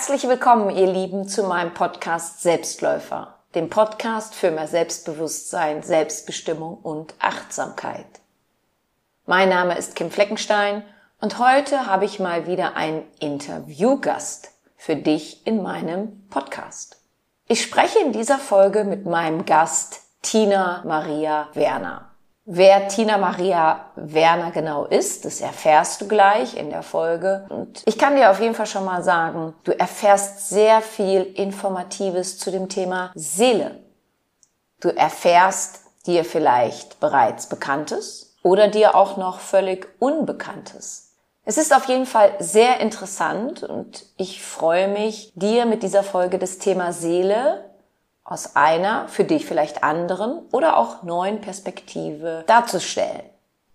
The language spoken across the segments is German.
Herzlich willkommen, ihr Lieben, zu meinem Podcast Selbstläufer, dem Podcast für mehr Selbstbewusstsein, Selbstbestimmung und Achtsamkeit. Mein Name ist Kim Fleckenstein und heute habe ich mal wieder einen Interviewgast für dich in meinem Podcast. Ich spreche in dieser Folge mit meinem Gast Tina Maria Werner. Wer Tina Maria Werner genau ist, das erfährst du gleich in der Folge. Und ich kann dir auf jeden Fall schon mal sagen, du erfährst sehr viel Informatives zu dem Thema Seele. Du erfährst dir vielleicht bereits Bekanntes oder dir auch noch völlig Unbekanntes. Es ist auf jeden Fall sehr interessant und ich freue mich, dir mit dieser Folge das Thema Seele aus einer, für dich vielleicht anderen oder auch neuen Perspektive darzustellen.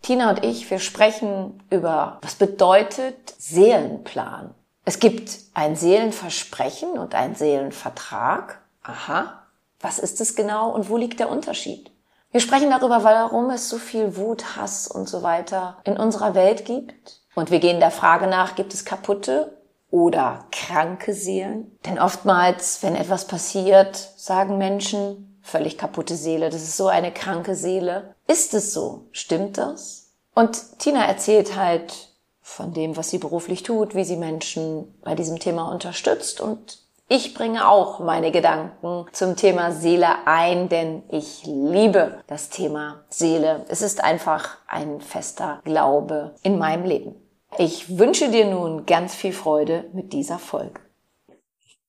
Tina und ich, wir sprechen über, was bedeutet Seelenplan. Es gibt ein Seelenversprechen und ein Seelenvertrag. Aha, was ist es genau und wo liegt der Unterschied? Wir sprechen darüber, warum es so viel Wut, Hass und so weiter in unserer Welt gibt. Und wir gehen der Frage nach, gibt es kaputte oder kranke Seelen. Denn oftmals, wenn etwas passiert, sagen Menschen, völlig kaputte Seele, das ist so eine kranke Seele. Ist es so? Stimmt das? Und Tina erzählt halt von dem, was sie beruflich tut, wie sie Menschen bei diesem Thema unterstützt und ich bringe auch meine Gedanken zum Thema Seele ein, denn ich liebe das Thema Seele. Es ist einfach ein fester Glaube in meinem Leben. Ich wünsche dir nun ganz viel Freude mit dieser Folge.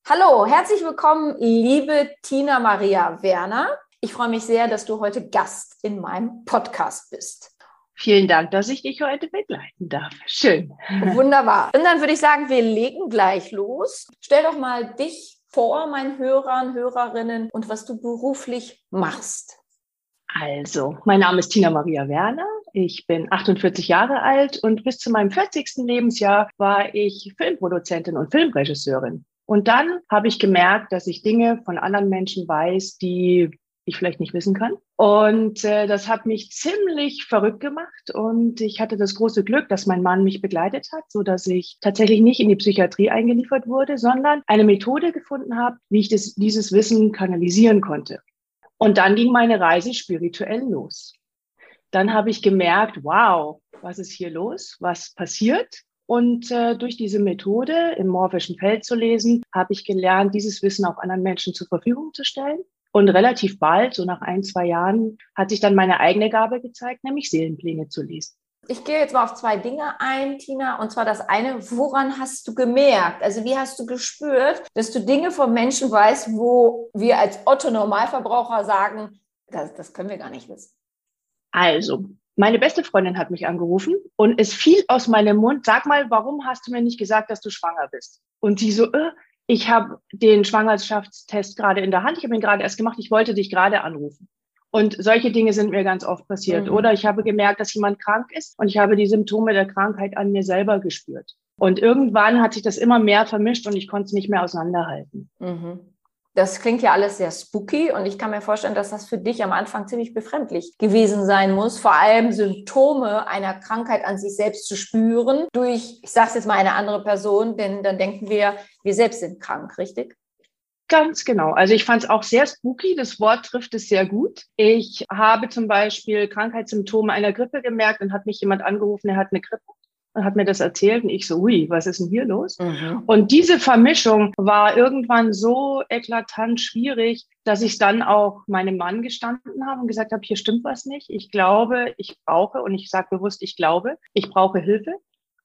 Hallo, herzlich willkommen, liebe Tina Maria Werner. Ich freue mich sehr, dass du heute Gast in meinem Podcast bist. Vielen Dank, dass ich dich heute begleiten darf. Schön. Wunderbar. Und dann würde ich sagen, wir legen gleich los. Stell doch mal dich vor, meinen Hörern, Hörerinnen und was du beruflich machst. Also, mein Name ist Tina Maria Werner. Ich bin 48 Jahre alt und bis zu meinem 40. Lebensjahr war ich Filmproduzentin und Filmregisseurin. Und dann habe ich gemerkt, dass ich Dinge von anderen Menschen weiß, die ich vielleicht nicht wissen kann. Und äh, das hat mich ziemlich verrückt gemacht. Und ich hatte das große Glück, dass mein Mann mich begleitet hat, so dass ich tatsächlich nicht in die Psychiatrie eingeliefert wurde, sondern eine Methode gefunden habe, wie ich das, dieses Wissen kanalisieren konnte. Und dann ging meine Reise spirituell los dann habe ich gemerkt, wow, was ist hier los? Was passiert? Und äh, durch diese Methode im morphischen Feld zu lesen, habe ich gelernt, dieses Wissen auch anderen Menschen zur Verfügung zu stellen. Und relativ bald, so nach ein, zwei Jahren, hat sich dann meine eigene Gabe gezeigt, nämlich Seelenpläne zu lesen. Ich gehe jetzt mal auf zwei Dinge ein, Tina. Und zwar das eine, woran hast du gemerkt? Also wie hast du gespürt, dass du Dinge von Menschen weißt, wo wir als Otto Normalverbraucher sagen, das, das können wir gar nicht wissen. Also, meine beste Freundin hat mich angerufen und es fiel aus meinem Mund, sag mal, warum hast du mir nicht gesagt, dass du schwanger bist? Und sie so, äh, ich habe den Schwangerschaftstest gerade in der Hand, ich habe ihn gerade erst gemacht, ich wollte dich gerade anrufen. Und solche Dinge sind mir ganz oft passiert. Mhm. Oder ich habe gemerkt, dass jemand krank ist und ich habe die Symptome der Krankheit an mir selber gespürt. Und irgendwann hat sich das immer mehr vermischt und ich konnte es nicht mehr auseinanderhalten. Mhm. Das klingt ja alles sehr spooky und ich kann mir vorstellen, dass das für dich am Anfang ziemlich befremdlich gewesen sein muss, vor allem Symptome einer Krankheit an sich selbst zu spüren durch, ich sage es jetzt mal, eine andere Person, denn dann denken wir, wir selbst sind krank, richtig? Ganz genau. Also ich fand es auch sehr spooky. Das Wort trifft es sehr gut. Ich habe zum Beispiel Krankheitssymptome einer Grippe gemerkt und hat mich jemand angerufen, er hat eine Grippe und hat mir das erzählt und ich so, ui, was ist denn hier los? Mhm. Und diese Vermischung war irgendwann so eklatant schwierig, dass ich dann auch meinem Mann gestanden habe und gesagt habe, hier stimmt was nicht. Ich glaube, ich brauche, und ich sage bewusst, ich glaube, ich brauche Hilfe.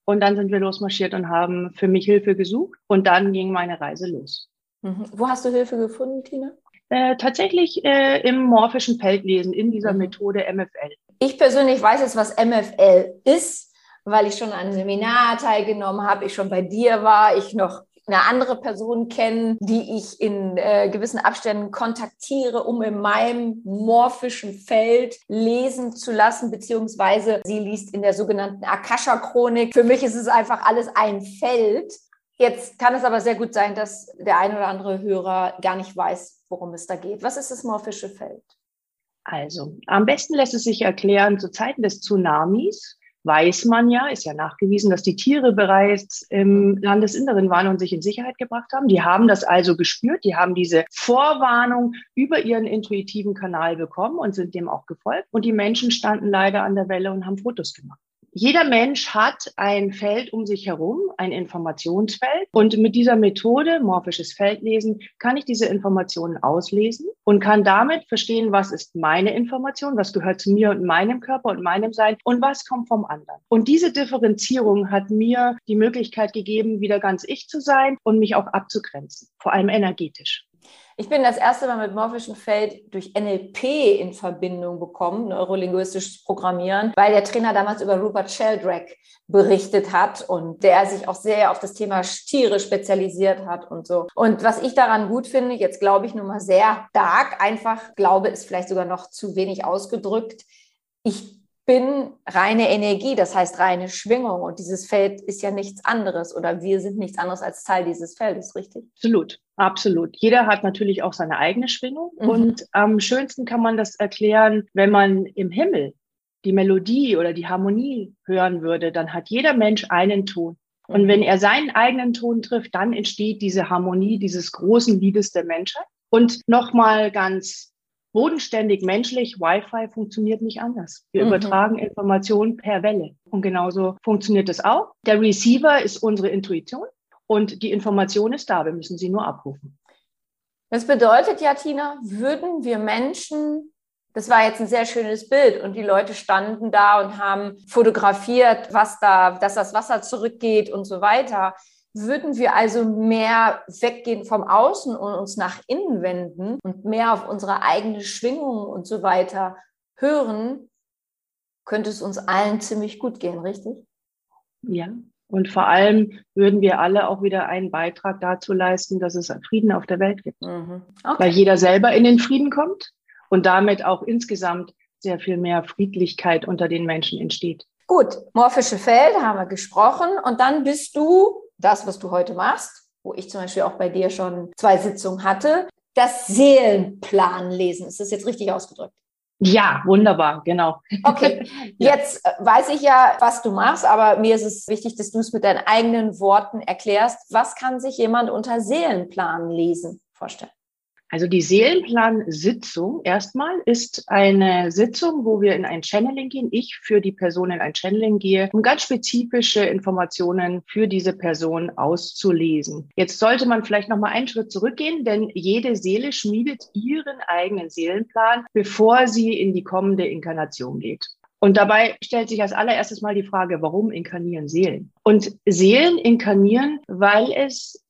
Und dann sind wir losmarschiert und haben für mich Hilfe gesucht. Und dann ging meine Reise los. Mhm. Wo hast du Hilfe gefunden, Tina? Äh, tatsächlich äh, im morphischen Feldlesen, in dieser mhm. Methode MFL. Ich persönlich weiß jetzt, was MFL ist weil ich schon an einem Seminar teilgenommen habe, ich schon bei dir war, ich noch eine andere Person kenne, die ich in äh, gewissen Abständen kontaktiere, um in meinem morphischen Feld lesen zu lassen, beziehungsweise sie liest in der sogenannten Akasha-Chronik. Für mich ist es einfach alles ein Feld. Jetzt kann es aber sehr gut sein, dass der ein oder andere Hörer gar nicht weiß, worum es da geht. Was ist das morphische Feld? Also, am besten lässt es sich erklären, zu Zeiten des Tsunamis weiß man ja, ist ja nachgewiesen, dass die Tiere bereits im Landesinneren waren und sich in Sicherheit gebracht haben. Die haben das also gespürt, die haben diese Vorwarnung über ihren intuitiven Kanal bekommen und sind dem auch gefolgt. Und die Menschen standen leider an der Welle und haben Fotos gemacht. Jeder Mensch hat ein Feld um sich herum, ein Informationsfeld. Und mit dieser Methode, morphisches Feldlesen, kann ich diese Informationen auslesen und kann damit verstehen, was ist meine Information, was gehört zu mir und meinem Körper und meinem Sein und was kommt vom anderen. Und diese Differenzierung hat mir die Möglichkeit gegeben, wieder ganz ich zu sein und mich auch abzugrenzen, vor allem energetisch. Ich bin das erste Mal mit morphischem Feld durch NLP in Verbindung bekommen, neurolinguistisches Programmieren, weil der Trainer damals über Rupert Sheldrake berichtet hat und der sich auch sehr auf das Thema Tiere spezialisiert hat und so. Und was ich daran gut finde, jetzt glaube ich nur mal sehr stark, einfach glaube ist vielleicht sogar noch zu wenig ausgedrückt. Ich bin reine Energie, das heißt reine Schwingung. Und dieses Feld ist ja nichts anderes oder wir sind nichts anderes als Teil dieses Feldes, richtig? Absolut, absolut. Jeder hat natürlich auch seine eigene Schwingung. Mhm. Und am schönsten kann man das erklären, wenn man im Himmel die Melodie oder die Harmonie hören würde, dann hat jeder Mensch einen Ton. Und mhm. wenn er seinen eigenen Ton trifft, dann entsteht diese Harmonie dieses großen Liedes der Menschheit. Und nochmal ganz bodenständig menschlich. Wi-Fi funktioniert nicht anders. Wir mhm. übertragen Informationen per Welle. Und genauso funktioniert es auch. Der Receiver ist unsere Intuition und die Information ist da. Wir müssen sie nur abrufen. Das bedeutet ja, Tina, würden wir Menschen, das war jetzt ein sehr schönes Bild und die Leute standen da und haben fotografiert, was da, dass das Wasser zurückgeht und so weiter. Würden wir also mehr weggehen vom Außen und uns nach innen wenden und mehr auf unsere eigene Schwingung und so weiter hören, könnte es uns allen ziemlich gut gehen, richtig? Ja. Und vor allem würden wir alle auch wieder einen Beitrag dazu leisten, dass es Frieden auf der Welt gibt. Mhm. Okay. Weil jeder selber in den Frieden kommt und damit auch insgesamt sehr viel mehr Friedlichkeit unter den Menschen entsteht. Gut, morphische Feld haben wir gesprochen und dann bist du das, was du heute machst, wo ich zum Beispiel auch bei dir schon zwei Sitzungen hatte, das Seelenplan lesen. Ist das jetzt richtig ausgedrückt? Ja, wunderbar, genau. Okay, jetzt äh, weiß ich ja, was du machst, aber mir ist es wichtig, dass du es mit deinen eigenen Worten erklärst. Was kann sich jemand unter Seelenplan lesen vorstellen? Also die Seelenplan-Sitzung erstmal ist eine Sitzung, wo wir in ein Channeling gehen. Ich für die Person in ein Channeling gehe, um ganz spezifische Informationen für diese Person auszulesen. Jetzt sollte man vielleicht noch mal einen Schritt zurückgehen, denn jede Seele schmiedet ihren eigenen Seelenplan, bevor sie in die kommende Inkarnation geht. Und dabei stellt sich als allererstes mal die Frage, warum inkarnieren Seelen? Und Seelen inkarnieren, weil es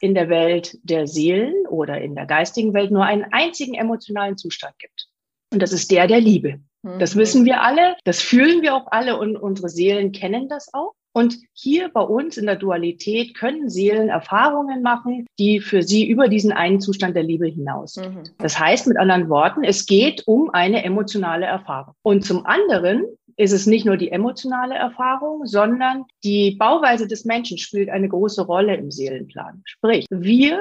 in der Welt der Seelen oder in der geistigen Welt nur einen einzigen emotionalen Zustand gibt. Und das ist der der Liebe. Das mhm. wissen wir alle, das fühlen wir auch alle und unsere Seelen kennen das auch. Und hier bei uns in der Dualität können Seelen Erfahrungen machen, die für sie über diesen einen Zustand der Liebe hinaus. Mhm. Das heißt mit anderen Worten, es geht um eine emotionale Erfahrung. Und zum anderen ist es nicht nur die emotionale Erfahrung, sondern die Bauweise des Menschen spielt eine große Rolle im Seelenplan. Sprich, wir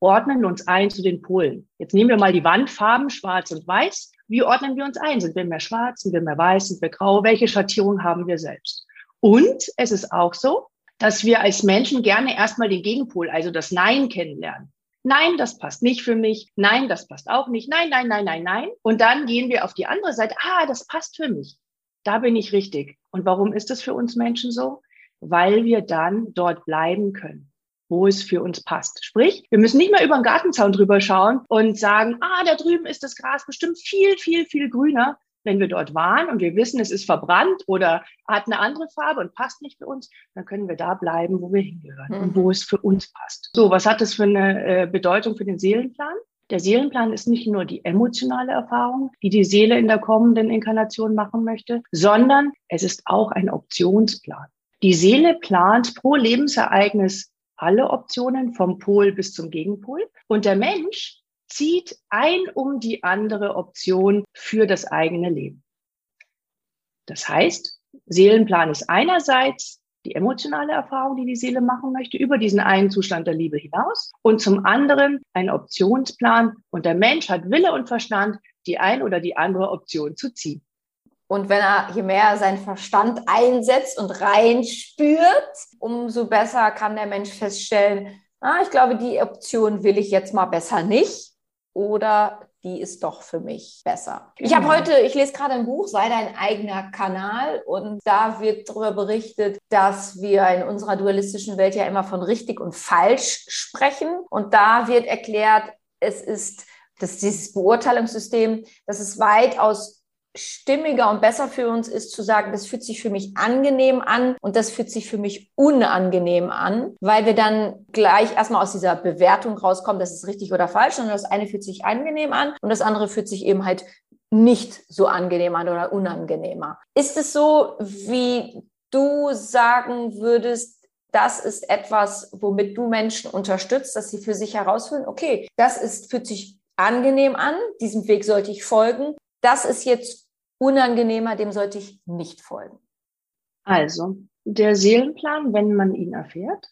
ordnen uns ein zu den Polen. Jetzt nehmen wir mal die Wandfarben schwarz und weiß. Wie ordnen wir uns ein? Sind wir mehr schwarz, sind wir mehr weiß, sind wir grau? Welche Schattierung haben wir selbst? Und es ist auch so, dass wir als Menschen gerne erstmal den Gegenpol, also das Nein kennenlernen. Nein, das passt nicht für mich. Nein, das passt auch nicht. Nein, nein, nein, nein, nein. Und dann gehen wir auf die andere Seite. Ah, das passt für mich da bin ich richtig. Und warum ist das für uns Menschen so? Weil wir dann dort bleiben können wo es für uns passt. Sprich, wir müssen nicht mehr über den Gartenzaun drüber schauen und sagen, ah, da drüben ist das Gras bestimmt viel, viel, viel grüner. Wenn wir dort waren und wir wissen, es ist verbrannt oder hat eine andere Farbe und passt nicht für uns, dann können wir da bleiben, wo wir hingehören mhm. und wo es für uns passt. So, was hat das für eine äh, Bedeutung für den Seelenplan? Der Seelenplan ist nicht nur die emotionale Erfahrung, die die Seele in der kommenden Inkarnation machen möchte, sondern es ist auch ein Optionsplan. Die Seele plant pro Lebensereignis alle Optionen vom Pol bis zum Gegenpol und der Mensch zieht ein um die andere Option für das eigene Leben. Das heißt, Seelenplan ist einerseits die emotionale Erfahrung, die die Seele machen möchte, über diesen einen Zustand der Liebe hinaus. Und zum anderen ein Optionsplan. Und der Mensch hat Wille und Verstand, die ein oder die andere Option zu ziehen. Und wenn er, je mehr er seinen Verstand einsetzt und reinspürt, umso besser kann der Mensch feststellen, ah, ich glaube, die Option will ich jetzt mal besser nicht. Oder die ist doch für mich besser. Ich habe genau. heute, ich lese gerade ein Buch, sei dein eigener Kanal und da wird darüber berichtet, dass wir in unserer dualistischen Welt ja immer von richtig und falsch sprechen und da wird erklärt, es ist dass dieses Beurteilungssystem, dass es weitaus stimmiger und besser für uns ist zu sagen, das fühlt sich für mich angenehm an und das fühlt sich für mich unangenehm an, weil wir dann gleich erstmal aus dieser Bewertung rauskommen, das ist richtig oder falsch, sondern das eine fühlt sich angenehm an und das andere fühlt sich eben halt nicht so angenehm an oder unangenehmer. Ist es so, wie du sagen würdest, das ist etwas, womit du Menschen unterstützt, dass sie für sich herausfinden, okay, das ist, fühlt sich angenehm an, diesem Weg sollte ich folgen. Das ist jetzt unangenehmer, dem sollte ich nicht folgen. Also, der Seelenplan, wenn man ihn erfährt,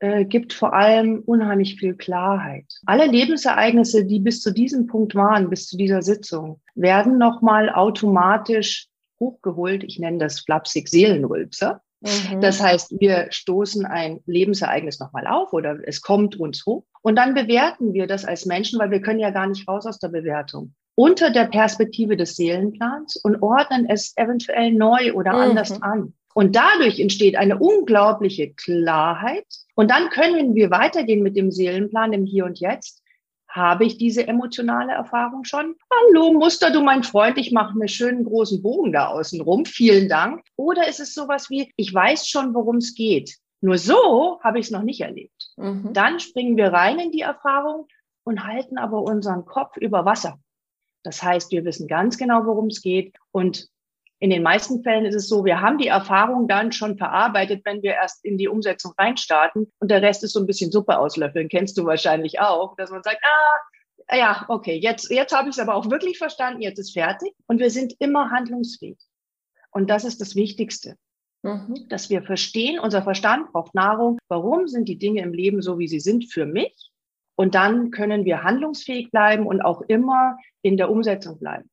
äh, gibt vor allem unheimlich viel Klarheit. Alle Lebensereignisse, die bis zu diesem Punkt waren, bis zu dieser Sitzung, werden nochmal automatisch hochgeholt. Ich nenne das flapsig Seelenrülpser. Mhm. Das heißt, wir stoßen ein Lebensereignis nochmal auf oder es kommt uns hoch und dann bewerten wir das als Menschen, weil wir können ja gar nicht raus aus der Bewertung unter der Perspektive des Seelenplans und ordnen es eventuell neu oder mhm. anders an. Und dadurch entsteht eine unglaubliche Klarheit. Und dann können wir weitergehen mit dem Seelenplan im Hier und Jetzt. Habe ich diese emotionale Erfahrung schon? Hallo, Muster, du mein Freund, ich mache mir schönen großen Bogen da außen rum. Vielen Dank. Oder ist es sowas wie, ich weiß schon, worum es geht. Nur so habe ich es noch nicht erlebt. Mhm. Dann springen wir rein in die Erfahrung und halten aber unseren Kopf über Wasser. Das heißt, wir wissen ganz genau, worum es geht. Und in den meisten Fällen ist es so, wir haben die Erfahrung dann schon verarbeitet, wenn wir erst in die Umsetzung reinstarten. Und der Rest ist so ein bisschen Suppe auslöffeln. Kennst du wahrscheinlich auch, dass man sagt, ah, ja, okay, jetzt, jetzt habe ich es aber auch wirklich verstanden, jetzt ist fertig. Und wir sind immer handlungsfähig. Und das ist das Wichtigste. Mhm. Dass wir verstehen, unser Verstand braucht Nahrung. Warum sind die Dinge im Leben so, wie sie sind für mich? Und dann können wir handlungsfähig bleiben und auch immer in der Umsetzung bleiben.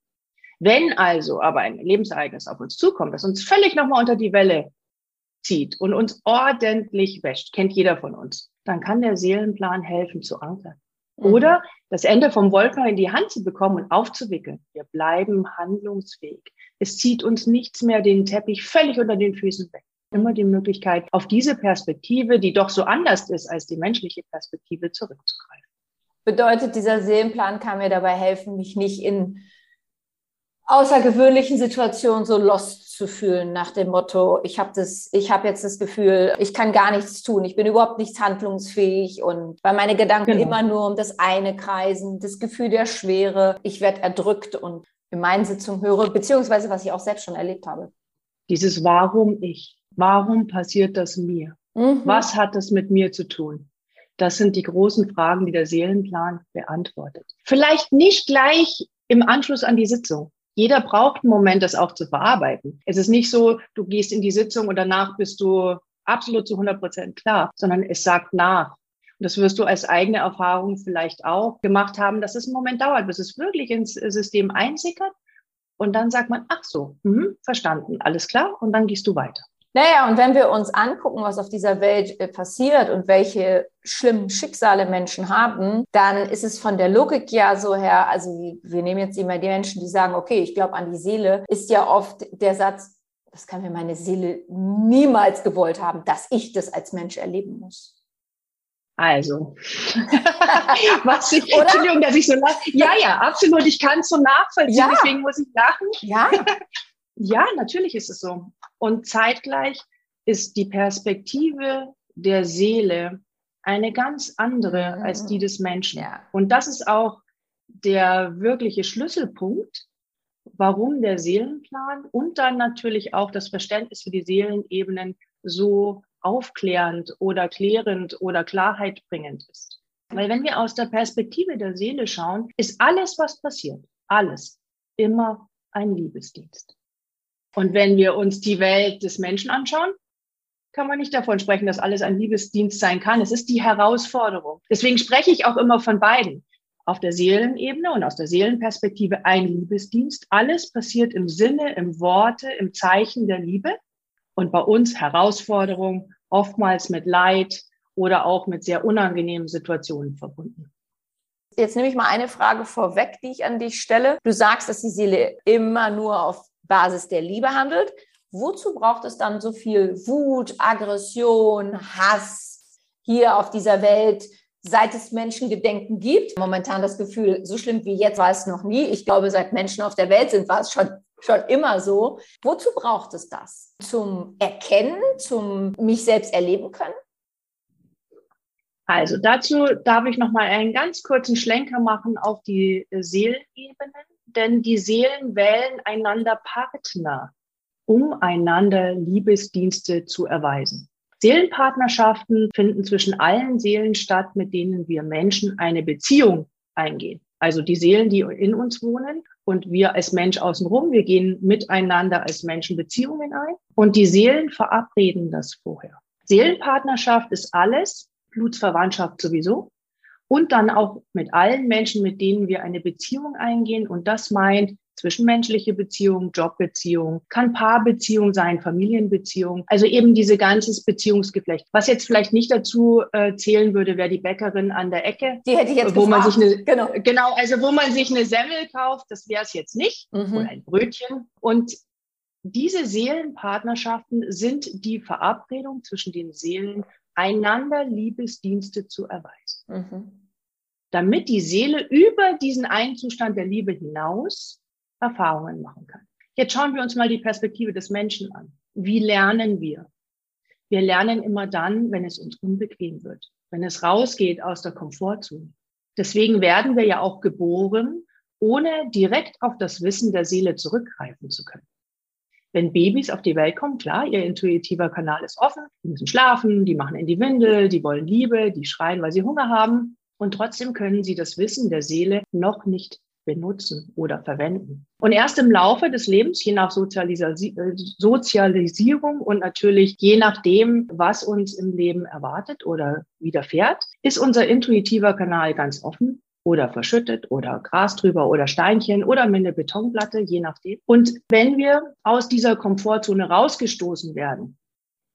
Wenn also aber ein Lebensereignis auf uns zukommt, das uns völlig nochmal unter die Welle zieht und uns ordentlich wäscht, kennt jeder von uns, dann kann der Seelenplan helfen zu ankern. Mhm. Oder das Ende vom Wolken in die Hand zu bekommen und aufzuwickeln. Wir bleiben handlungsfähig. Es zieht uns nichts mehr den Teppich völlig unter den Füßen weg immer die Möglichkeit, auf diese Perspektive, die doch so anders ist als die menschliche Perspektive, zurückzugreifen. Bedeutet, dieser Seelenplan kann mir dabei helfen, mich nicht in außergewöhnlichen Situationen so lost zu fühlen nach dem Motto, ich habe das, ich habe jetzt das Gefühl, ich kann gar nichts tun, ich bin überhaupt nicht handlungsfähig und weil meine Gedanken genau. immer nur um das eine kreisen, das Gefühl der Schwere, ich werde erdrückt und in meinen Sitzungen höre, beziehungsweise was ich auch selbst schon erlebt habe. Dieses Warum ich. Warum passiert das mir? Mhm. Was hat das mit mir zu tun? Das sind die großen Fragen, die der Seelenplan beantwortet. Vielleicht nicht gleich im Anschluss an die Sitzung. Jeder braucht einen Moment, das auch zu verarbeiten. Es ist nicht so, du gehst in die Sitzung und danach bist du absolut zu 100 Prozent klar, sondern es sagt nach. Und das wirst du als eigene Erfahrung vielleicht auch gemacht haben, dass es einen Moment dauert, bis es wirklich ins System einsickert. Und dann sagt man, ach so, mh, verstanden, alles klar. Und dann gehst du weiter. Naja, und wenn wir uns angucken, was auf dieser Welt äh, passiert und welche schlimmen Schicksale Menschen haben, dann ist es von der Logik ja so her, also wir nehmen jetzt immer die Menschen, die sagen, okay, ich glaube an die Seele, ist ja oft der Satz, das kann mir meine Seele niemals gewollt haben, dass ich das als Mensch erleben muss. Also, was ich, Oder? Entschuldigung, dass ich so lache. Ja, ja, absolut. Ich kann es so nachvollziehen, ja. deswegen muss ich lachen. Ja. ja, natürlich ist es so. Und zeitgleich ist die Perspektive der Seele eine ganz andere mhm. als die des Menschen. Ja. Und das ist auch der wirkliche Schlüsselpunkt, warum der Seelenplan und dann natürlich auch das Verständnis für die Seelenebenen so aufklärend oder klärend oder Klarheit bringend ist. Weil wenn wir aus der Perspektive der Seele schauen, ist alles, was passiert, alles immer ein Liebesdienst. Und wenn wir uns die Welt des Menschen anschauen, kann man nicht davon sprechen, dass alles ein Liebesdienst sein kann. Es ist die Herausforderung. Deswegen spreche ich auch immer von beiden. auf der Seelenebene und aus der Seelenperspektive ein Liebesdienst. Alles passiert im Sinne, im Worte, im Zeichen der Liebe. Und bei uns Herausforderung, oftmals mit Leid oder auch mit sehr unangenehmen Situationen verbunden. Jetzt nehme ich mal eine Frage vorweg, die ich an dich stelle. Du sagst, dass die Seele immer nur auf Basis der Liebe handelt. Wozu braucht es dann so viel Wut, Aggression, Hass hier auf dieser Welt, seit es Menschengedenken gibt? Momentan das Gefühl, so schlimm wie jetzt war es noch nie. Ich glaube, seit Menschen auf der Welt sind, war es schon, schon immer so. Wozu braucht es das? Zum Erkennen, zum mich selbst erleben können? Also dazu darf ich noch mal einen ganz kurzen Schlenker machen auf die Seelenebenen, denn die Seelen wählen einander Partner, um einander Liebesdienste zu erweisen. Seelenpartnerschaften finden zwischen allen Seelen statt, mit denen wir Menschen eine Beziehung eingehen. Also die Seelen, die in uns wohnen und wir als Mensch außenrum, wir gehen miteinander als Menschen Beziehungen ein und die Seelen verabreden das vorher. Seelenpartnerschaft ist alles, Blutsverwandtschaft sowieso. Und dann auch mit allen Menschen, mit denen wir eine Beziehung eingehen. Und das meint zwischenmenschliche Beziehung, Jobbeziehung, kann Paarbeziehung sein, Familienbeziehung. Also eben diese ganzes Beziehungsgeflecht. Was jetzt vielleicht nicht dazu äh, zählen würde, wäre die Bäckerin an der Ecke. Die hätte ich jetzt wo gefragt. man sich eine, genau. genau, also wo man sich eine Semmel kauft, das wäre es jetzt nicht. Mhm. Oder ein Brötchen. Und diese Seelenpartnerschaften sind die Verabredung zwischen den Seelen einander Liebesdienste zu erweisen. Mhm. Damit die Seele über diesen einen Zustand der Liebe hinaus Erfahrungen machen kann. Jetzt schauen wir uns mal die Perspektive des Menschen an. Wie lernen wir? Wir lernen immer dann, wenn es uns unbequem wird, wenn es rausgeht aus der Komfortzone. Deswegen werden wir ja auch geboren, ohne direkt auf das Wissen der Seele zurückgreifen zu können wenn Babys auf die Welt kommen, klar, ihr intuitiver Kanal ist offen, die müssen schlafen, die machen in die Windel, die wollen Liebe, die schreien, weil sie Hunger haben. Und trotzdem können sie das Wissen der Seele noch nicht benutzen oder verwenden. Und erst im Laufe des Lebens, je nach Sozialisi Sozialisierung und natürlich je nachdem, was uns im Leben erwartet oder widerfährt, ist unser intuitiver Kanal ganz offen oder verschüttet oder Gras drüber oder Steinchen oder mit einer Betonplatte, je nachdem. Und wenn wir aus dieser Komfortzone rausgestoßen werden,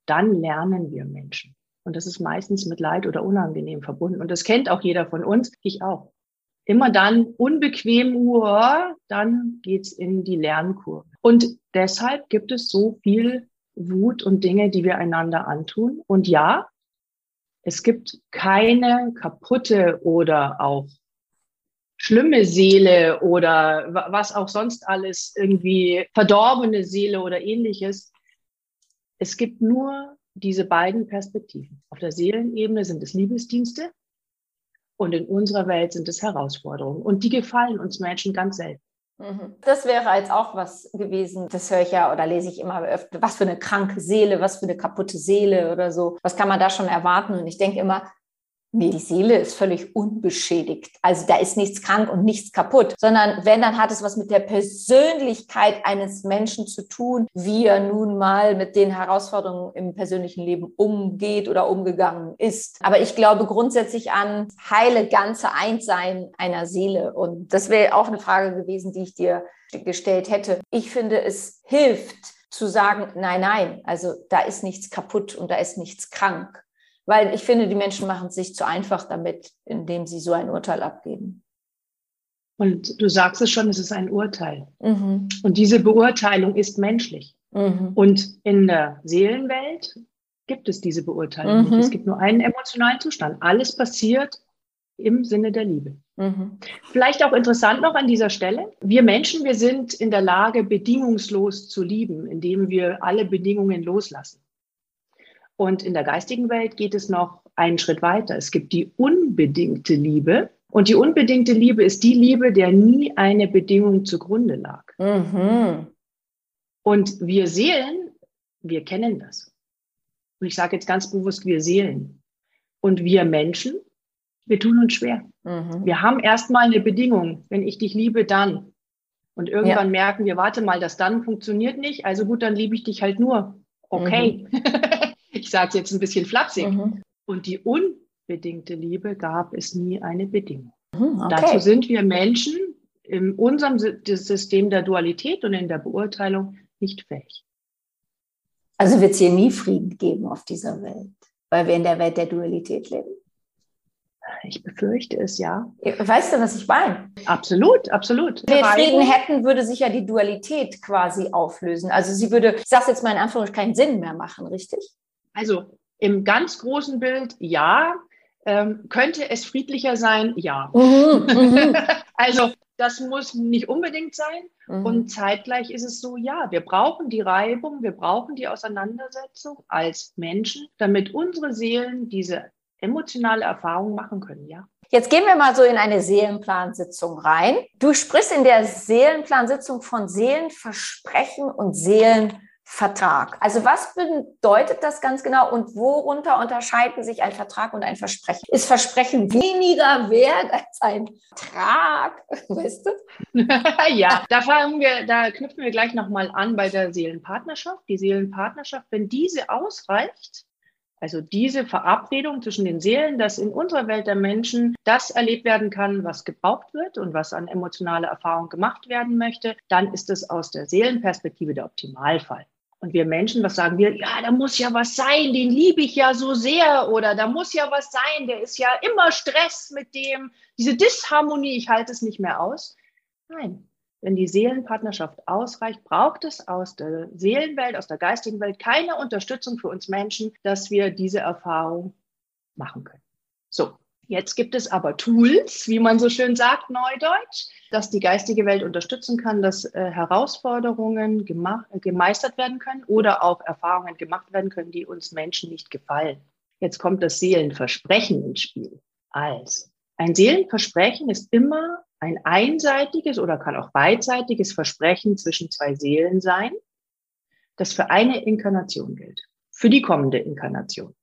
dann lernen wir Menschen. Und das ist meistens mit Leid oder unangenehm verbunden. Und das kennt auch jeder von uns, ich auch. Immer dann unbequem, uh, dann geht's in die Lernkurve. Und deshalb gibt es so viel Wut und Dinge, die wir einander antun. Und ja, es gibt keine kaputte oder auch schlimme Seele oder was auch sonst alles, irgendwie verdorbene Seele oder ähnliches. Es gibt nur diese beiden Perspektiven. Auf der Seelenebene sind es Liebesdienste und in unserer Welt sind es Herausforderungen. Und die gefallen uns Menschen ganz selten. Mhm. Das wäre jetzt auch was gewesen, das höre ich ja oder lese ich immer öfter. Was für eine kranke Seele, was für eine kaputte Seele oder so. Was kann man da schon erwarten? Und ich denke immer, Nee, die Seele ist völlig unbeschädigt. Also da ist nichts krank und nichts kaputt, sondern wenn, dann hat es was mit der Persönlichkeit eines Menschen zu tun, wie er nun mal mit den Herausforderungen im persönlichen Leben umgeht oder umgegangen ist. Aber ich glaube grundsätzlich an heile ganze Einssein einer Seele. Und das wäre auch eine Frage gewesen, die ich dir gestellt hätte. Ich finde, es hilft zu sagen, nein, nein, also da ist nichts kaputt und da ist nichts krank weil ich finde, die Menschen machen es sich zu einfach damit, indem sie so ein Urteil abgeben. Und du sagst es schon, es ist ein Urteil. Mhm. Und diese Beurteilung ist menschlich. Mhm. Und in der Seelenwelt gibt es diese Beurteilung mhm. nicht. Es gibt nur einen emotionalen Zustand. Alles passiert im Sinne der Liebe. Mhm. Vielleicht auch interessant noch an dieser Stelle. Wir Menschen, wir sind in der Lage, bedingungslos zu lieben, indem wir alle Bedingungen loslassen. Und in der geistigen Welt geht es noch einen Schritt weiter. Es gibt die unbedingte Liebe. Und die unbedingte Liebe ist die Liebe, der nie eine Bedingung zugrunde lag. Mhm. Und wir Seelen, wir kennen das. Und ich sage jetzt ganz bewusst, wir Seelen. Und wir Menschen, wir tun uns schwer. Mhm. Wir haben erstmal eine Bedingung. Wenn ich dich liebe, dann. Und irgendwann ja. merken wir, warte mal, das dann funktioniert nicht. Also gut, dann liebe ich dich halt nur. Okay. Mhm. Ich sage jetzt ein bisschen flapsig. Mhm. Und die unbedingte Liebe gab es nie eine Bedingung. Mhm, okay. Dazu sind wir Menschen in unserem System der Dualität und in der Beurteilung nicht fähig. Also wird es hier nie Frieden geben auf dieser Welt, weil wir in der Welt der Dualität leben? Ich befürchte es, ja. Weißt du, was ich meine? Absolut, absolut. Wenn wir Frieden hätten, würde sich ja die Dualität quasi auflösen. Also sie würde, ich sage jetzt mal in Anführungszeichen, keinen Sinn mehr machen, richtig? Also im ganz großen Bild ja. Ähm, könnte es friedlicher sein? Ja. Mhm, mhm. also das muss nicht unbedingt sein. Mhm. Und zeitgleich ist es so, ja, wir brauchen die Reibung, wir brauchen die Auseinandersetzung als Menschen, damit unsere Seelen diese emotionale Erfahrung machen können, ja. Jetzt gehen wir mal so in eine Seelenplansitzung rein. Du sprichst in der Seelenplansitzung von Seelenversprechen und Seelen Vertrag. Also was bedeutet das ganz genau und worunter unterscheiden sich ein Vertrag und ein Versprechen? Ist Versprechen weniger wert als ein Vertrag? Weißt du? ja, da fangen wir, da knüpfen wir gleich nochmal an bei der Seelenpartnerschaft. Die Seelenpartnerschaft, wenn diese ausreicht, also diese Verabredung zwischen den Seelen, dass in unserer Welt der Menschen das erlebt werden kann, was gebraucht wird und was an emotionale Erfahrung gemacht werden möchte, dann ist es aus der Seelenperspektive der Optimalfall. Und wir Menschen, was sagen wir? Ja, da muss ja was sein, den liebe ich ja so sehr. Oder da muss ja was sein, der ist ja immer Stress mit dem, diese Disharmonie, ich halte es nicht mehr aus. Nein, wenn die Seelenpartnerschaft ausreicht, braucht es aus der Seelenwelt, aus der geistigen Welt keine Unterstützung für uns Menschen, dass wir diese Erfahrung machen können. So, Jetzt gibt es aber Tools, wie man so schön sagt, Neudeutsch, dass die geistige Welt unterstützen kann, dass äh, Herausforderungen gemeistert werden können oder auch Erfahrungen gemacht werden können, die uns Menschen nicht gefallen. Jetzt kommt das Seelenversprechen ins Spiel. Also, ein Seelenversprechen ist immer ein einseitiges oder kann auch beidseitiges Versprechen zwischen zwei Seelen sein, das für eine Inkarnation gilt, für die kommende Inkarnation.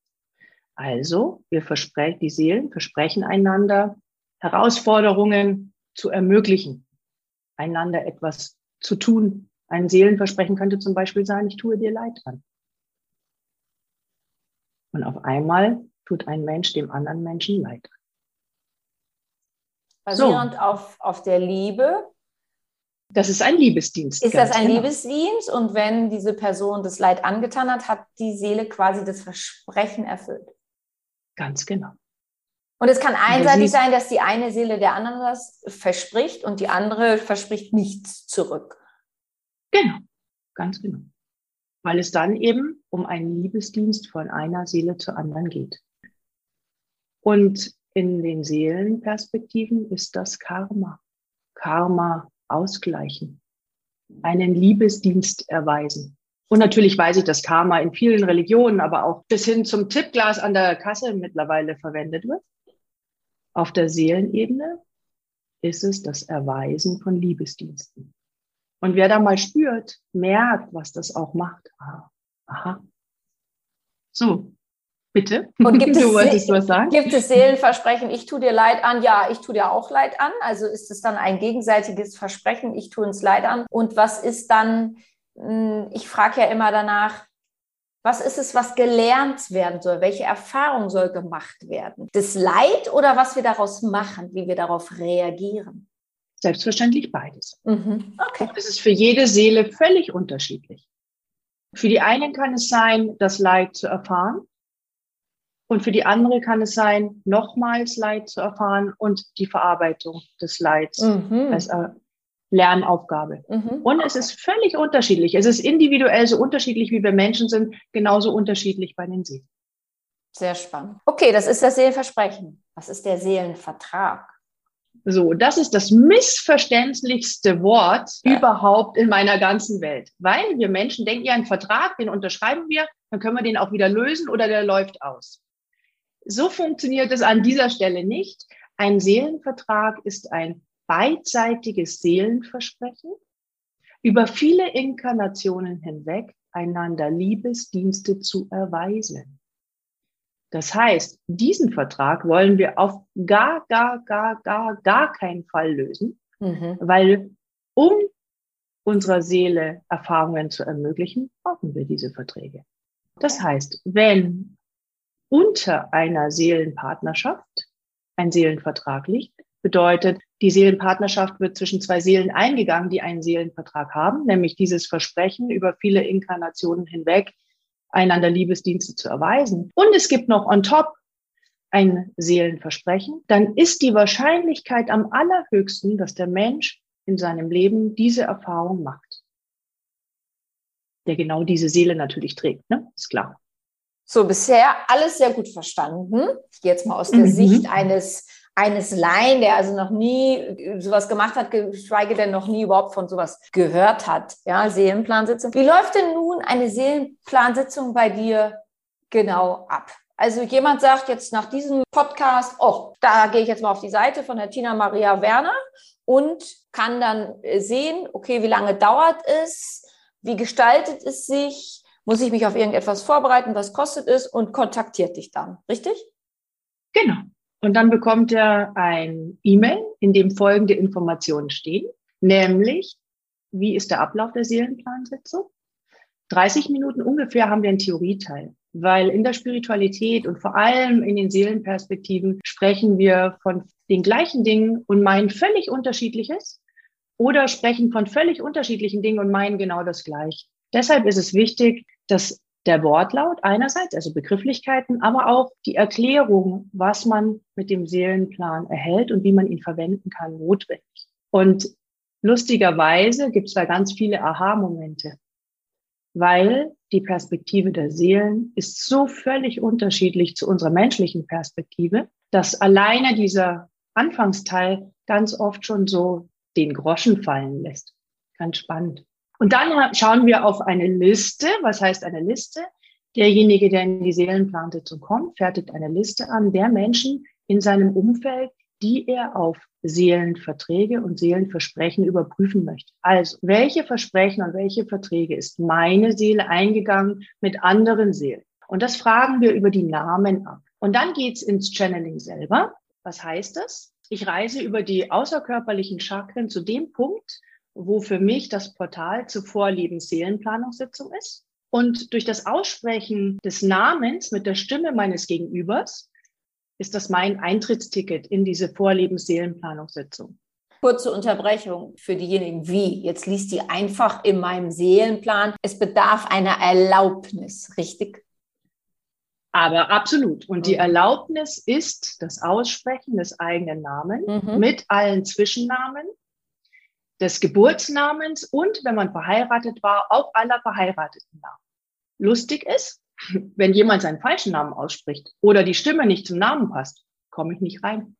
Also, wir versprechen, die Seelen versprechen einander, Herausforderungen zu ermöglichen, einander etwas zu tun. Ein Seelenversprechen könnte zum Beispiel sein, ich tue dir Leid an. Und auf einmal tut ein Mensch dem anderen Menschen Leid Basierend so. auf, auf der Liebe. Das ist ein Liebesdienst. Ist das ein genau. Liebesdienst? Und wenn diese Person das Leid angetan hat, hat die Seele quasi das Versprechen erfüllt. Ganz genau. Und es kann einseitig sein, dass die eine Seele der anderen was verspricht und die andere verspricht nichts zurück. Genau, ganz genau. Weil es dann eben um einen Liebesdienst von einer Seele zur anderen geht. Und in den Seelenperspektiven ist das Karma. Karma ausgleichen. Einen Liebesdienst erweisen. Und natürlich weiß ich, dass Karma in vielen Religionen, aber auch bis hin zum Tippglas an der Kasse mittlerweile verwendet wird. Auf der Seelenebene ist es das Erweisen von Liebesdiensten. Und wer da mal spürt, merkt, was das auch macht. Ah, aha. So, bitte. Und gibt du wolltest was sagen? Gibt es Seelenversprechen, ich tue dir Leid an? Ja, ich tue dir auch Leid an. Also ist es dann ein gegenseitiges Versprechen, ich tue uns Leid an. Und was ist dann ich frage ja immer danach, was ist es, was gelernt werden soll? Welche Erfahrung soll gemacht werden? Das Leid oder was wir daraus machen, wie wir darauf reagieren? Selbstverständlich beides. Mhm. Okay. Es ist für jede Seele völlig unterschiedlich. Für die einen kann es sein, das Leid zu erfahren. Und für die andere kann es sein, nochmals Leid zu erfahren und die Verarbeitung des Leids mhm. als, Lernaufgabe. Mhm. Und es ist völlig unterschiedlich. Es ist individuell so unterschiedlich, wie wir Menschen sind, genauso unterschiedlich bei den Seelen. Sehr spannend. Okay, das ist das Seelenversprechen. Was ist der Seelenvertrag? So, das ist das missverständlichste Wort ja. überhaupt in meiner ganzen Welt. Weil wir Menschen denken ja, einen Vertrag, den unterschreiben wir, dann können wir den auch wieder lösen oder der läuft aus. So funktioniert es an dieser Stelle nicht. Ein Seelenvertrag ist ein beidseitiges Seelenversprechen, über viele Inkarnationen hinweg einander Liebesdienste zu erweisen. Das heißt, diesen Vertrag wollen wir auf gar, gar, gar, gar, gar keinen Fall lösen, mhm. weil um unserer Seele Erfahrungen zu ermöglichen, brauchen wir diese Verträge. Das heißt, wenn unter einer Seelenpartnerschaft ein Seelenvertrag liegt, Bedeutet, die Seelenpartnerschaft wird zwischen zwei Seelen eingegangen, die einen Seelenvertrag haben, nämlich dieses Versprechen über viele Inkarnationen hinweg, einander Liebesdienste zu erweisen. Und es gibt noch on top ein Seelenversprechen, dann ist die Wahrscheinlichkeit am allerhöchsten, dass der Mensch in seinem Leben diese Erfahrung macht. Der genau diese Seele natürlich trägt, ne? Ist klar. So, bisher alles sehr gut verstanden. Ich gehe jetzt mal aus der mhm. Sicht eines, eines Laien, der also noch nie sowas gemacht hat, geschweige denn noch nie überhaupt von sowas gehört hat. Ja, Seelenplansitzung. Wie läuft denn nun eine Seelenplansitzung bei dir genau ab? Also jemand sagt jetzt nach diesem Podcast, oh, da gehe ich jetzt mal auf die Seite von der Tina Maria Werner und kann dann sehen, okay, wie lange dauert es, wie gestaltet es sich, muss ich mich auf irgendetwas vorbereiten, was kostet es und kontaktiert dich dann, richtig? Genau. Und dann bekommt er ein E-Mail, in dem folgende Informationen stehen, nämlich, wie ist der Ablauf der Seelenplansitzung? 30 Minuten ungefähr haben wir einen Theorieteil weil in der Spiritualität und vor allem in den Seelenperspektiven sprechen wir von den gleichen Dingen und meinen völlig unterschiedliches oder sprechen von völlig unterschiedlichen Dingen und meinen genau das gleiche. Deshalb ist es wichtig, dass der Wortlaut einerseits, also Begrifflichkeiten, aber auch die Erklärung, was man mit dem Seelenplan erhält und wie man ihn verwenden kann, notwendig. Und lustigerweise gibt es da ganz viele Aha-Momente weil die Perspektive der Seelen ist so völlig unterschiedlich zu unserer menschlichen Perspektive, dass alleine dieser Anfangsteil ganz oft schon so den Groschen fallen lässt. Ganz spannend. Und dann schauen wir auf eine Liste. Was heißt eine Liste? Derjenige, der in die Seelenplansitzung kommt, fertigt eine Liste an der Menschen in seinem Umfeld, die er auf Seelenverträge und Seelenversprechen überprüfen möchte. Also, welche Versprechen und welche Verträge ist meine Seele eingegangen mit anderen Seelen? Und das fragen wir über die Namen ab. Und dann geht's ins Channeling selber. Was heißt das? Ich reise über die außerkörperlichen Chakren zu dem Punkt, wo für mich das Portal zur Vorlebensseelenplanungssitzung ist. Und durch das Aussprechen des Namens mit der Stimme meines Gegenübers ist das mein Eintrittsticket in diese Vorlebensseelenplanungssitzung. Kurze Unterbrechung für diejenigen, wie? Jetzt liest die einfach in meinem Seelenplan. Es bedarf einer Erlaubnis, richtig? Aber absolut. Und die mhm. Erlaubnis ist das Aussprechen des eigenen Namens mhm. mit allen Zwischennamen, des Geburtsnamens und, wenn man verheiratet war, auch aller verheirateten Namen. Lustig ist, wenn jemand seinen falschen Namen ausspricht oder die Stimme nicht zum Namen passt, komme ich nicht rein.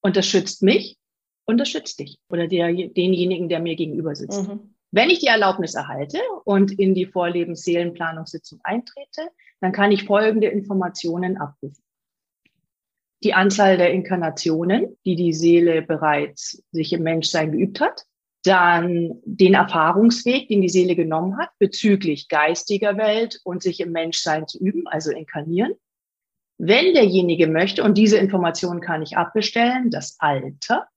Und das schützt mich und das schützt dich oder der, denjenigen, der mir gegenüber sitzt. Mhm. Wenn ich die Erlaubnis erhalte und in die Vorlebensseelenplanungssitzung eintrete, dann kann ich folgende Informationen abrufen. Die Anzahl der Inkarnationen, die die Seele bereits sich im Menschsein geübt hat dann den Erfahrungsweg, den die Seele genommen hat, bezüglich geistiger Welt und sich im Menschsein zu üben, also inkarnieren. Wenn derjenige möchte, und diese Information kann ich abbestellen, das Alter,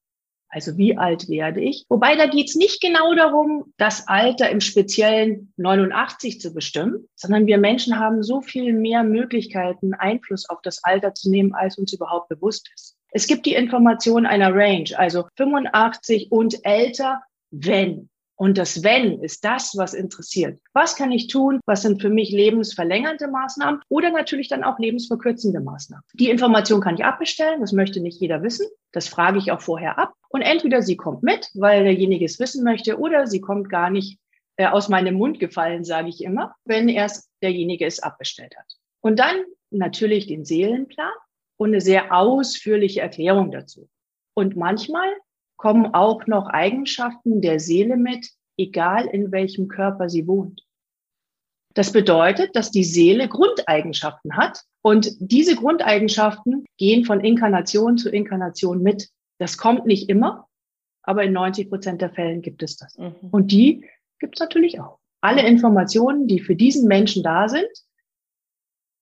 also wie alt werde ich? Wobei da geht es nicht genau darum, das Alter im speziellen 89 zu bestimmen, sondern wir Menschen haben so viel mehr Möglichkeiten, Einfluss auf das Alter zu nehmen, als uns überhaupt bewusst ist. Es gibt die Information einer Range, also 85 und älter wenn. Und das Wenn ist das, was interessiert. Was kann ich tun? Was sind für mich lebensverlängernde Maßnahmen oder natürlich dann auch lebensverkürzende Maßnahmen? Die Information kann ich abbestellen. Das möchte nicht jeder wissen. Das frage ich auch vorher ab. Und entweder sie kommt mit, weil derjenige es wissen möchte, oder sie kommt gar nicht äh, aus meinem Mund gefallen, sage ich immer, wenn erst derjenige es abbestellt hat. Und dann natürlich den Seelenplan und eine sehr ausführliche Erklärung dazu. Und manchmal kommen auch noch Eigenschaften der Seele mit, egal in welchem Körper sie wohnt. Das bedeutet, dass die Seele Grundeigenschaften hat und diese Grundeigenschaften gehen von Inkarnation zu Inkarnation mit. Das kommt nicht immer, aber in 90 Prozent der Fällen gibt es das. Mhm. Und die gibt es natürlich auch. Alle Informationen, die für diesen Menschen da sind,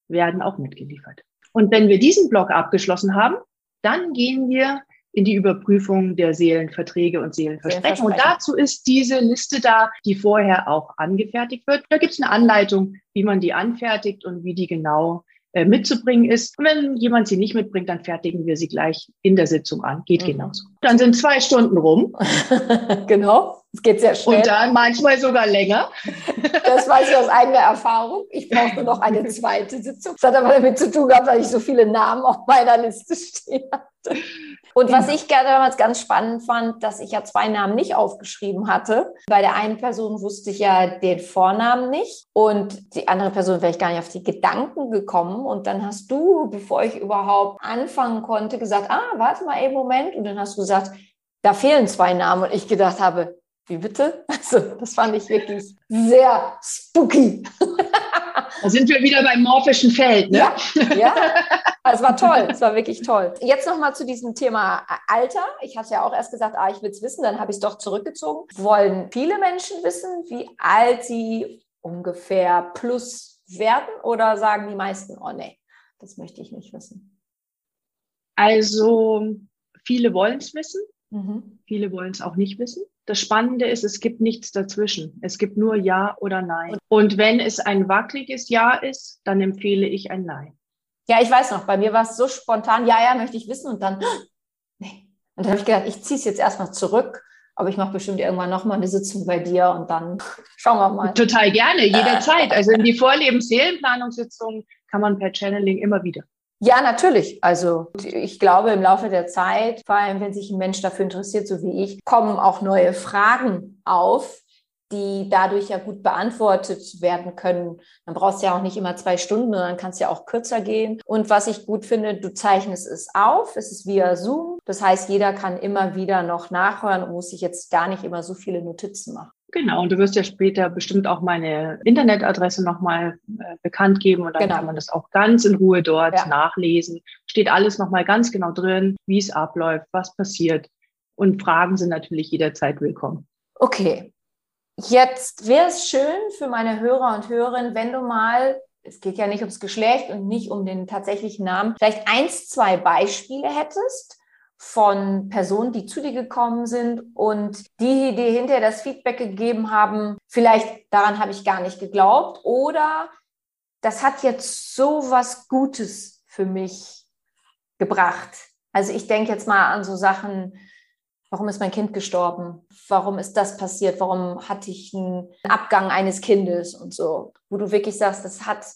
werden auch mitgeliefert. Und wenn wir diesen Block abgeschlossen haben, dann gehen wir in die Überprüfung der Seelenverträge und Seelenversprechen. Und dazu ist diese Liste da, die vorher auch angefertigt wird. Da gibt es eine Anleitung, wie man die anfertigt und wie die genau äh, mitzubringen ist. Und wenn jemand sie nicht mitbringt, dann fertigen wir sie gleich in der Sitzung an. Geht mhm. genauso. Dann sind zwei Stunden rum. genau. Es geht sehr schnell. Und dann manchmal sogar länger. Das weiß ich aus eigener Erfahrung. Ich brauchte noch eine zweite Sitzung. Das hat aber damit zu tun gehabt, weil ich so viele Namen auf meiner Liste stehen hatte. Und was ich gerne damals ganz spannend fand, dass ich ja zwei Namen nicht aufgeschrieben hatte. Bei der einen Person wusste ich ja den Vornamen nicht und die andere Person wäre ich gar nicht auf die Gedanken gekommen. Und dann hast du, bevor ich überhaupt anfangen konnte, gesagt, ah, warte mal einen Moment. Und dann hast du gesagt, da fehlen zwei Namen. Und ich gedacht habe, wie bitte? Also, das fand ich wirklich sehr spooky. Da sind wir wieder beim morphischen Feld, ne? Ja, ja. Es war toll, es war wirklich toll. Jetzt nochmal zu diesem Thema Alter. Ich hatte ja auch erst gesagt, ah, ich will es wissen, dann habe ich es doch zurückgezogen. Wollen viele Menschen wissen, wie alt sie ungefähr plus werden oder sagen die meisten, oh nee, das möchte ich nicht wissen? Also, viele wollen es wissen. Mhm. Viele wollen es auch nicht wissen. Das Spannende ist, es gibt nichts dazwischen. Es gibt nur Ja oder Nein. Und wenn es ein wackeliges Ja ist, dann empfehle ich ein Nein. Ja, ich weiß noch, bei mir war es so spontan, ja, ja, möchte ich wissen. Und dann, nee. Und dann habe ich gedacht, ich ziehe es jetzt erstmal zurück. Aber ich mache bestimmt irgendwann nochmal eine Sitzung bei dir und dann schauen wir mal. Total gerne, jederzeit. Also in die Vorlebensseelenplanungssitzung kann man per Channeling immer wieder. Ja, natürlich. Also ich glaube, im Laufe der Zeit, vor allem wenn sich ein Mensch dafür interessiert, so wie ich, kommen auch neue Fragen auf, die dadurch ja gut beantwortet werden können. Dann brauchst du ja auch nicht immer zwei Stunden, sondern kannst ja auch kürzer gehen. Und was ich gut finde, du zeichnest es auf, es ist via Zoom. Das heißt, jeder kann immer wieder noch nachhören und muss sich jetzt gar nicht immer so viele Notizen machen. Genau, und du wirst ja später bestimmt auch meine Internetadresse nochmal äh, bekannt geben und dann genau. kann man das auch ganz in Ruhe dort ja. nachlesen. Steht alles nochmal ganz genau drin, wie es abläuft, was passiert. Und Fragen sind natürlich jederzeit willkommen. Okay. Jetzt wäre es schön für meine Hörer und Hörerinnen, wenn du mal, es geht ja nicht ums Geschlecht und nicht um den tatsächlichen Namen, vielleicht eins, zwei Beispiele hättest von Personen, die zu dir gekommen sind und die dir hinterher das Feedback gegeben haben, vielleicht daran habe ich gar nicht geglaubt oder das hat jetzt so was Gutes für mich gebracht. Also ich denke jetzt mal an so Sachen, warum ist mein Kind gestorben? Warum ist das passiert? Warum hatte ich einen Abgang eines Kindes und so, wo du wirklich sagst, das hat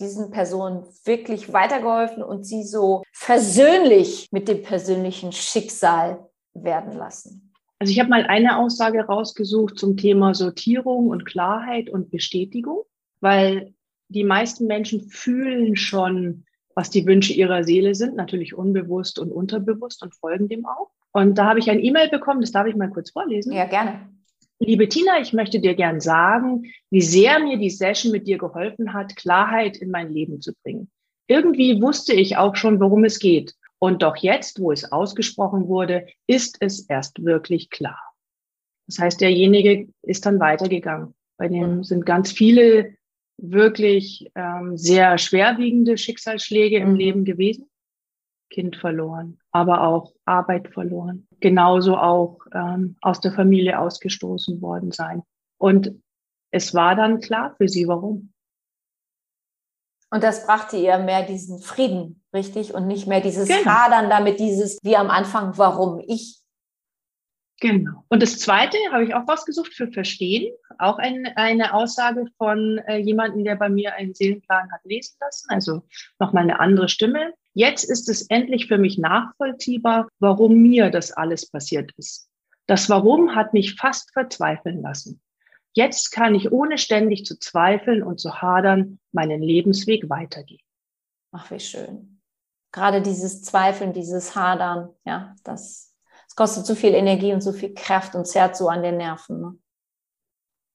diesen Personen wirklich weitergeholfen und sie so versöhnlich mit dem persönlichen Schicksal werden lassen? Also ich habe mal eine Aussage rausgesucht zum Thema Sortierung und Klarheit und Bestätigung, weil die meisten Menschen fühlen schon, was die Wünsche ihrer Seele sind, natürlich unbewusst und unterbewusst und folgen dem auch. Und da habe ich ein E-Mail bekommen, das darf ich mal kurz vorlesen. Ja, gerne. Liebe Tina, ich möchte dir gern sagen, wie sehr mir die Session mit dir geholfen hat, Klarheit in mein Leben zu bringen. Irgendwie wusste ich auch schon, worum es geht. Und doch jetzt, wo es ausgesprochen wurde, ist es erst wirklich klar. Das heißt, derjenige ist dann weitergegangen. Bei dem sind ganz viele wirklich ähm, sehr schwerwiegende Schicksalsschläge im mhm. Leben gewesen. Kind verloren, aber auch Arbeit verloren. Genauso auch ähm, aus der Familie ausgestoßen worden sein. Und es war dann klar für sie, warum. Und das brachte ihr mehr diesen Frieden, richtig? Und nicht mehr dieses genau. Hadern damit, dieses, wie am Anfang, warum ich Genau. Und das Zweite habe ich auch rausgesucht für Verstehen. Auch ein, eine Aussage von äh, jemandem, der bei mir einen Seelenplan hat lesen lassen. Also nochmal eine andere Stimme. Jetzt ist es endlich für mich nachvollziehbar, warum mir das alles passiert ist. Das Warum hat mich fast verzweifeln lassen. Jetzt kann ich ohne ständig zu zweifeln und zu hadern meinen Lebensweg weitergehen. Ach, wie schön. Gerade dieses Zweifeln, dieses Hadern, ja, das es kostet so viel Energie und so viel Kraft und zerrt so an den Nerven. Ne?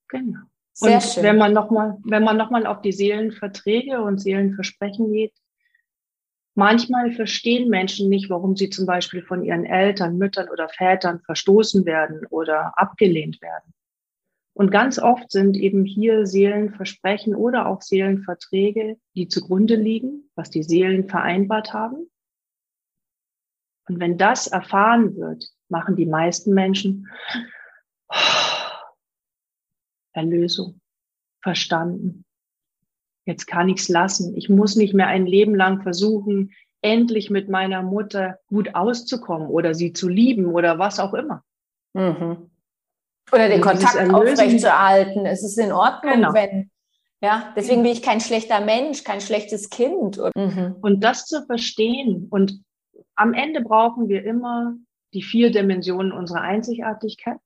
Genau. Sehr und schön. wenn man nochmal, wenn man nochmal auf die Seelenverträge und Seelenversprechen geht, manchmal verstehen Menschen nicht, warum sie zum Beispiel von ihren Eltern, Müttern oder Vätern verstoßen werden oder abgelehnt werden. Und ganz oft sind eben hier Seelenversprechen oder auch Seelenverträge, die zugrunde liegen, was die Seelen vereinbart haben. Und wenn das erfahren wird, machen die meisten Menschen Erlösung, verstanden. Jetzt kann ich es lassen. Ich muss nicht mehr ein Leben lang versuchen, endlich mit meiner Mutter gut auszukommen oder sie zu lieben oder was auch immer. Mhm. Oder den also Kontakt aufrechtzuerhalten. Es ist in Ordnung, genau. wenn, ja, deswegen bin ich kein schlechter Mensch, kein schlechtes Kind. Mhm. Und das zu verstehen und am Ende brauchen wir immer die vier Dimensionen unserer Einzigartigkeit.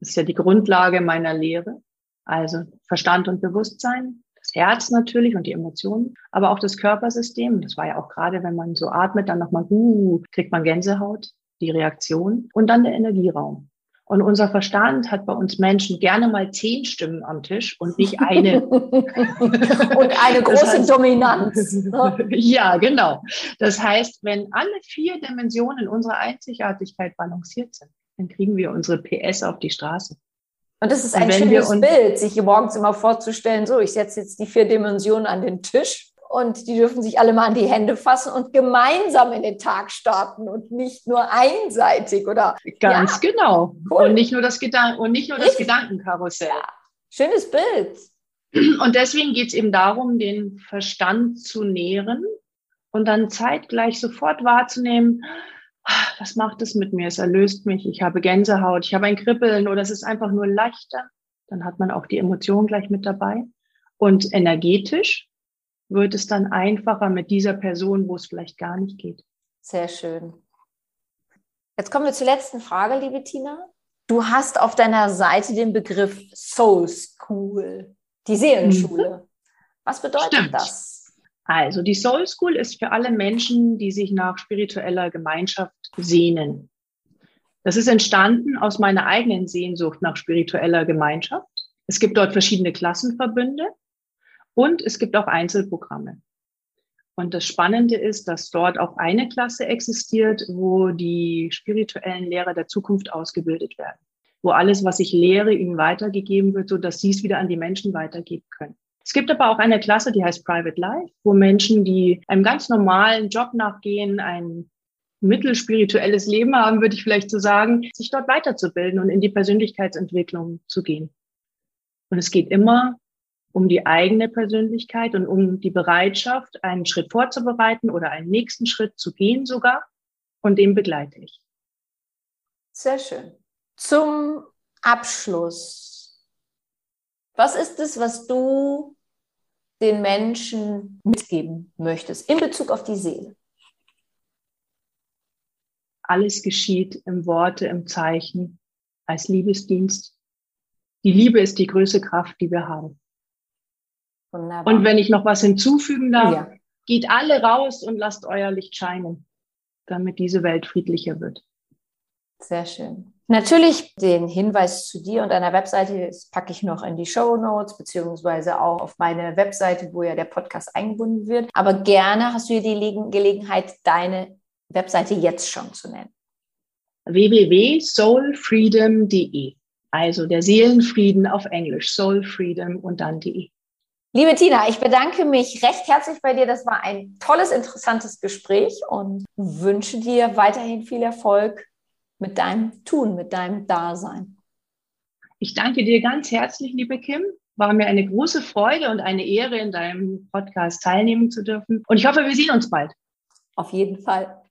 Das ist ja die Grundlage meiner Lehre. Also Verstand und Bewusstsein, das Herz natürlich und die Emotionen, aber auch das Körpersystem. Das war ja auch gerade, wenn man so atmet, dann nochmal, uh, kriegt man Gänsehaut, die Reaktion und dann der Energieraum. Und unser Verstand hat bei uns Menschen gerne mal zehn Stimmen am Tisch und nicht eine. und eine große das heißt, Dominanz. Ne? ja, genau. Das heißt, wenn alle vier Dimensionen unserer Einzigartigkeit balanciert sind, dann kriegen wir unsere PS auf die Straße. Und das ist ein schönes Bild, sich morgens immer vorzustellen, so, ich setze jetzt die vier Dimensionen an den Tisch und die dürfen sich alle mal an die Hände fassen und gemeinsam in den Tag starten und nicht nur einseitig oder ganz ja, genau cool. und nicht nur das Gedan und nicht nur das Gedankenkarussell. Ja. Schönes Bild. Und deswegen geht es eben darum, den Verstand zu nähren und dann zeitgleich sofort wahrzunehmen, ah, was macht es mit mir? Es erlöst mich, ich habe Gänsehaut, ich habe ein Kribbeln oder es ist einfach nur leichter. Dann hat man auch die Emotion gleich mit dabei. Und energetisch wird es dann einfacher mit dieser Person, wo es vielleicht gar nicht geht. Sehr schön. Jetzt kommen wir zur letzten Frage, liebe Tina. Du hast auf deiner Seite den Begriff Soul School, die Seelenschule. Mhm. Was bedeutet Stimmt. das? Also die Soul School ist für alle Menschen, die sich nach spiritueller Gemeinschaft sehnen. Das ist entstanden aus meiner eigenen Sehnsucht nach spiritueller Gemeinschaft. Es gibt dort verschiedene Klassenverbünde und es gibt auch Einzelprogramme. Und das Spannende ist, dass dort auch eine Klasse existiert, wo die spirituellen Lehrer der Zukunft ausgebildet werden, wo alles, was ich lehre, ihnen weitergegeben wird, so dass sie es wieder an die Menschen weitergeben können. Es gibt aber auch eine Klasse, die heißt Private Life, wo Menschen, die einem ganz normalen Job nachgehen, ein mittelspirituelles Leben haben, würde ich vielleicht so sagen, sich dort weiterzubilden und in die Persönlichkeitsentwicklung zu gehen. Und es geht immer um die eigene Persönlichkeit und um die Bereitschaft, einen Schritt vorzubereiten oder einen nächsten Schritt zu gehen sogar. Und den begleite ich. Sehr schön. Zum Abschluss. Was ist es, was du den Menschen mitgeben möchtest in Bezug auf die Seele? Alles geschieht im Worte, im Zeichen, als Liebesdienst. Die Liebe ist die größte Kraft, die wir haben. Wunderbar. Und wenn ich noch was hinzufügen darf, ja. geht alle raus und lasst euer Licht scheinen, damit diese Welt friedlicher wird. Sehr schön. Natürlich den Hinweis zu dir und deiner Webseite packe ich noch in die Show Notes beziehungsweise auch auf meine Webseite, wo ja der Podcast eingebunden wird. Aber gerne hast du hier die Gelegenheit, deine Webseite jetzt schon zu nennen. www.soulfreedom.de. Also der Seelenfrieden auf Englisch, soulfreedom und dann de. Liebe Tina, ich bedanke mich recht herzlich bei dir. Das war ein tolles, interessantes Gespräch und wünsche dir weiterhin viel Erfolg mit deinem Tun, mit deinem Dasein. Ich danke dir ganz herzlich, liebe Kim. War mir eine große Freude und eine Ehre, in deinem Podcast teilnehmen zu dürfen. Und ich hoffe, wir sehen uns bald. Auf jeden Fall.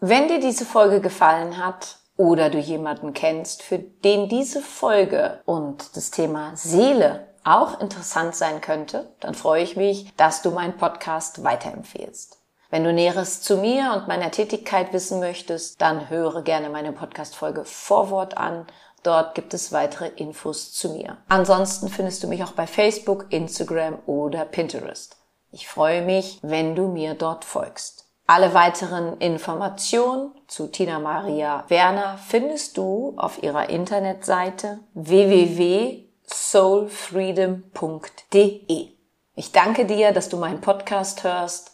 Wenn dir diese Folge gefallen hat oder du jemanden kennst, für den diese Folge und das Thema Seele auch interessant sein könnte, dann freue ich mich, dass du meinen Podcast weiterempfehlst. Wenn du Näheres zu mir und meiner Tätigkeit wissen möchtest, dann höre gerne meine Podcast-Folge Vorwort an. Dort gibt es weitere Infos zu mir. Ansonsten findest du mich auch bei Facebook, Instagram oder Pinterest. Ich freue mich, wenn du mir dort folgst. Alle weiteren Informationen zu Tina Maria Werner findest du auf ihrer Internetseite www soulfreedom.de. Ich danke dir, dass du meinen Podcast hörst.